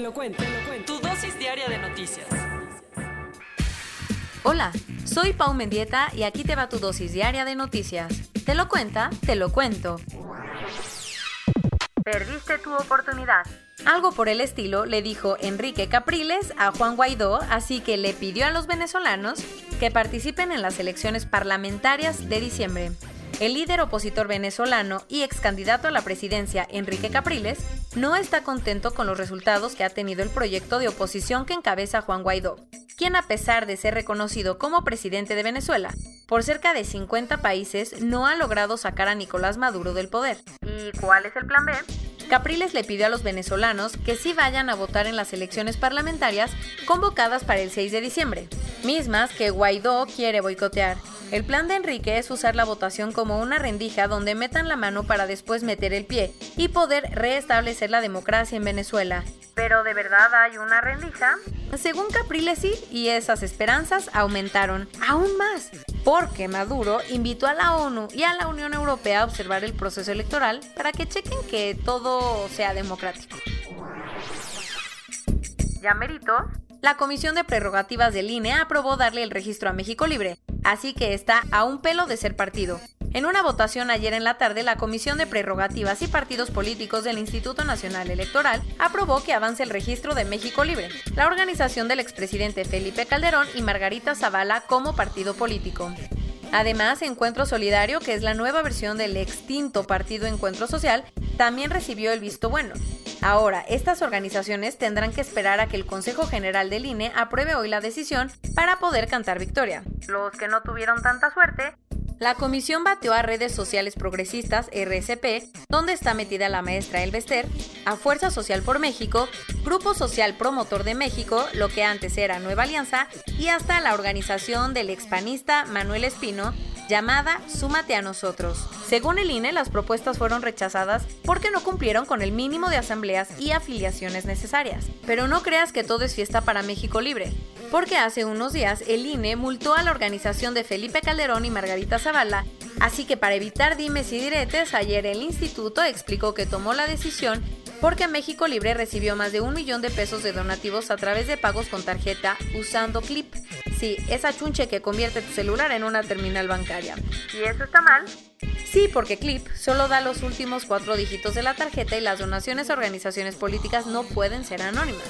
Te lo cuento, te lo cuento. Tu dosis diaria de noticias. Hola, soy Pau Mendieta y aquí te va tu dosis diaria de noticias. ¿Te lo cuenta? Te lo cuento. Perdiste tu oportunidad. Algo por el estilo le dijo Enrique Capriles a Juan Guaidó, así que le pidió a los venezolanos que participen en las elecciones parlamentarias de diciembre. El líder opositor venezolano y ex candidato a la presidencia, Enrique Capriles, no está contento con los resultados que ha tenido el proyecto de oposición que encabeza Juan Guaidó, quien a pesar de ser reconocido como presidente de Venezuela, por cerca de 50 países no ha logrado sacar a Nicolás Maduro del poder. ¿Y cuál es el plan B? Capriles le pidió a los venezolanos que sí vayan a votar en las elecciones parlamentarias convocadas para el 6 de diciembre, mismas que Guaidó quiere boicotear. El plan de Enrique es usar la votación como una rendija donde metan la mano para después meter el pie y poder restablecer la democracia en Venezuela. ¿Pero de verdad hay una rendija? Según Capriles sí, y esas esperanzas aumentaron aún más, porque Maduro invitó a la ONU y a la Unión Europea a observar el proceso electoral para que chequen que todo sea democrático. ¿Ya merito? La Comisión de Prerrogativas del INE aprobó darle el registro a México Libre, así que está a un pelo de ser partido. En una votación ayer en la tarde, la Comisión de Prerrogativas y Partidos Políticos del Instituto Nacional Electoral aprobó que avance el registro de México Libre, la organización del expresidente Felipe Calderón y Margarita Zavala como partido político. Además, Encuentro Solidario, que es la nueva versión del extinto Partido Encuentro Social, también recibió el visto bueno. Ahora, estas organizaciones tendrán que esperar a que el Consejo General del INE apruebe hoy la decisión para poder cantar victoria. Los que no tuvieron tanta suerte la comisión bateó a redes sociales progresistas, RSP, donde está metida la maestra Elvester, a Fuerza Social por México, Grupo Social Promotor de México, lo que antes era Nueva Alianza, y hasta la organización del expanista Manuel Espino, llamada Súmate a nosotros. Según el INE, las propuestas fueron rechazadas porque no cumplieron con el mínimo de asambleas y afiliaciones necesarias. Pero no creas que todo es fiesta para México Libre, porque hace unos días el INE multó a la organización de Felipe Calderón y Margarita Zavala, así que para evitar dimes y diretes, ayer el instituto explicó que tomó la decisión porque México Libre recibió más de un millón de pesos de donativos a través de pagos con tarjeta usando Clip. Sí, esa chunche que convierte tu celular en una terminal bancaria. ¿Y eso está mal? Sí, porque Clip solo da los últimos cuatro dígitos de la tarjeta y las donaciones a organizaciones políticas no pueden ser anónimas.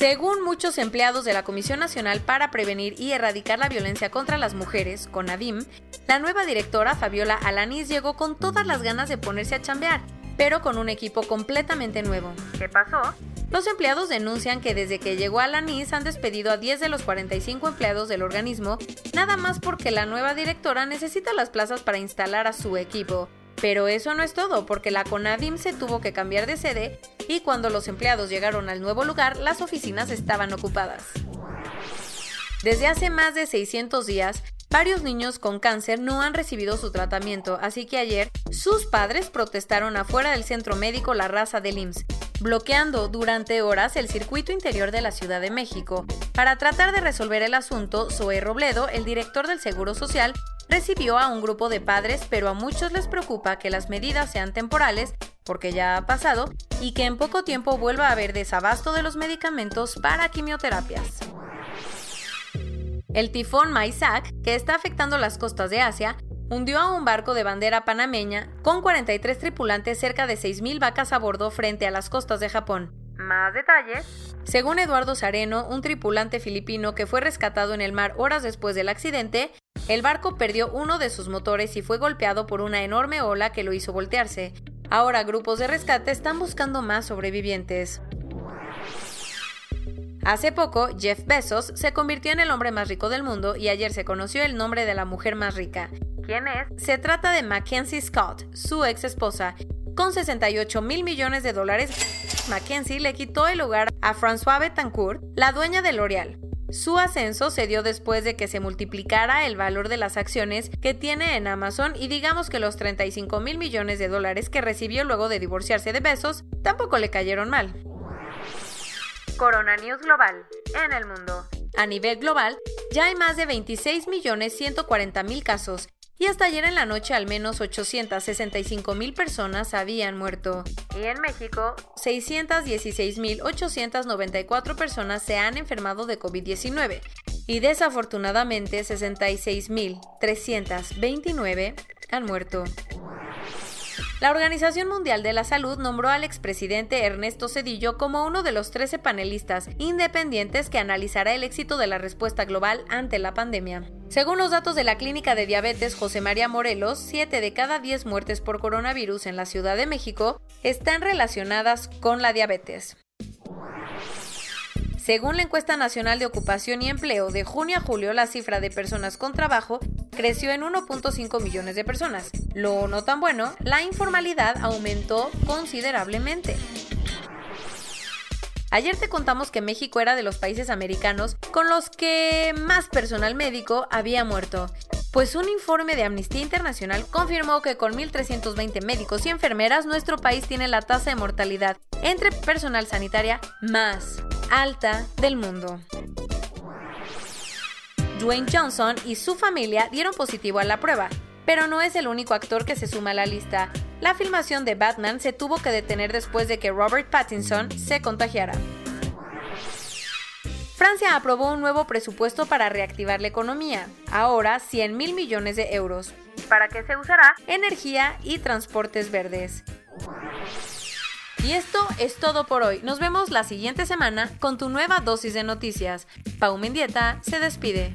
Según muchos empleados de la Comisión Nacional para Prevenir y Erradicar la Violencia contra las Mujeres, CONAVIM, la nueva directora Fabiola Alanis llegó con todas las ganas de ponerse a chambear, pero con un equipo completamente nuevo. ¿Qué pasó? Los empleados denuncian que desde que llegó Alanis han despedido a 10 de los 45 empleados del organismo, nada más porque la nueva directora necesita las plazas para instalar a su equipo. Pero eso no es todo, porque la CONAVIM se tuvo que cambiar de sede y cuando los empleados llegaron al nuevo lugar, las oficinas estaban ocupadas. Desde hace más de 600 días, varios niños con cáncer no han recibido su tratamiento, así que ayer sus padres protestaron afuera del centro médico La Raza del IMSS, bloqueando durante horas el circuito interior de la Ciudad de México. Para tratar de resolver el asunto, Zoe Robledo, el director del Seguro Social, recibió a un grupo de padres, pero a muchos les preocupa que las medidas sean temporales, porque ya ha pasado, y que en poco tiempo vuelva a haber desabasto de los medicamentos para quimioterapias. El tifón Maisak, que está afectando las costas de Asia, hundió a un barco de bandera panameña con 43 tripulantes cerca de 6.000 vacas a bordo frente a las costas de Japón. Más detalles. Según Eduardo Sareno, un tripulante filipino que fue rescatado en el mar horas después del accidente, el barco perdió uno de sus motores y fue golpeado por una enorme ola que lo hizo voltearse. Ahora grupos de rescate están buscando más sobrevivientes. Hace poco, Jeff Bezos se convirtió en el hombre más rico del mundo y ayer se conoció el nombre de la mujer más rica. ¿Quién es? Se trata de Mackenzie Scott, su ex esposa. Con 68 mil millones de dólares, Mackenzie le quitó el lugar a François Betancourt, la dueña de L'Oreal. Su ascenso se dio después de que se multiplicara el valor de las acciones que tiene en Amazon y digamos que los 35 mil millones de dólares que recibió luego de divorciarse de Bezos tampoco le cayeron mal. Corona News Global en el mundo. A nivel global, ya hay más de 26.140.000 casos y hasta ayer en la noche al menos 865.000 personas habían muerto. Y en México, 616.894 personas se han enfermado de COVID-19 y desafortunadamente 66.329 han muerto. La Organización Mundial de la Salud nombró al expresidente Ernesto Cedillo como uno de los 13 panelistas independientes que analizará el éxito de la respuesta global ante la pandemia. Según los datos de la Clínica de Diabetes José María Morelos, 7 de cada 10 muertes por coronavirus en la Ciudad de México están relacionadas con la diabetes. Según la encuesta nacional de ocupación y empleo de junio a julio, la cifra de personas con trabajo creció en 1.5 millones de personas. Lo no tan bueno, la informalidad aumentó considerablemente. Ayer te contamos que México era de los países americanos con los que más personal médico había muerto. Pues un informe de Amnistía Internacional confirmó que con 1.320 médicos y enfermeras nuestro país tiene la tasa de mortalidad entre personal sanitaria más alta del mundo. Dwayne Johnson y su familia dieron positivo a la prueba, pero no es el único actor que se suma a la lista. La filmación de Batman se tuvo que detener después de que Robert Pattinson se contagiara. Francia aprobó un nuevo presupuesto para reactivar la economía, ahora 100 mil millones de euros. ¿Para qué se usará? Energía y transportes verdes. Y esto es todo por hoy. Nos vemos la siguiente semana con tu nueva dosis de noticias. Pau Mendieta se despide.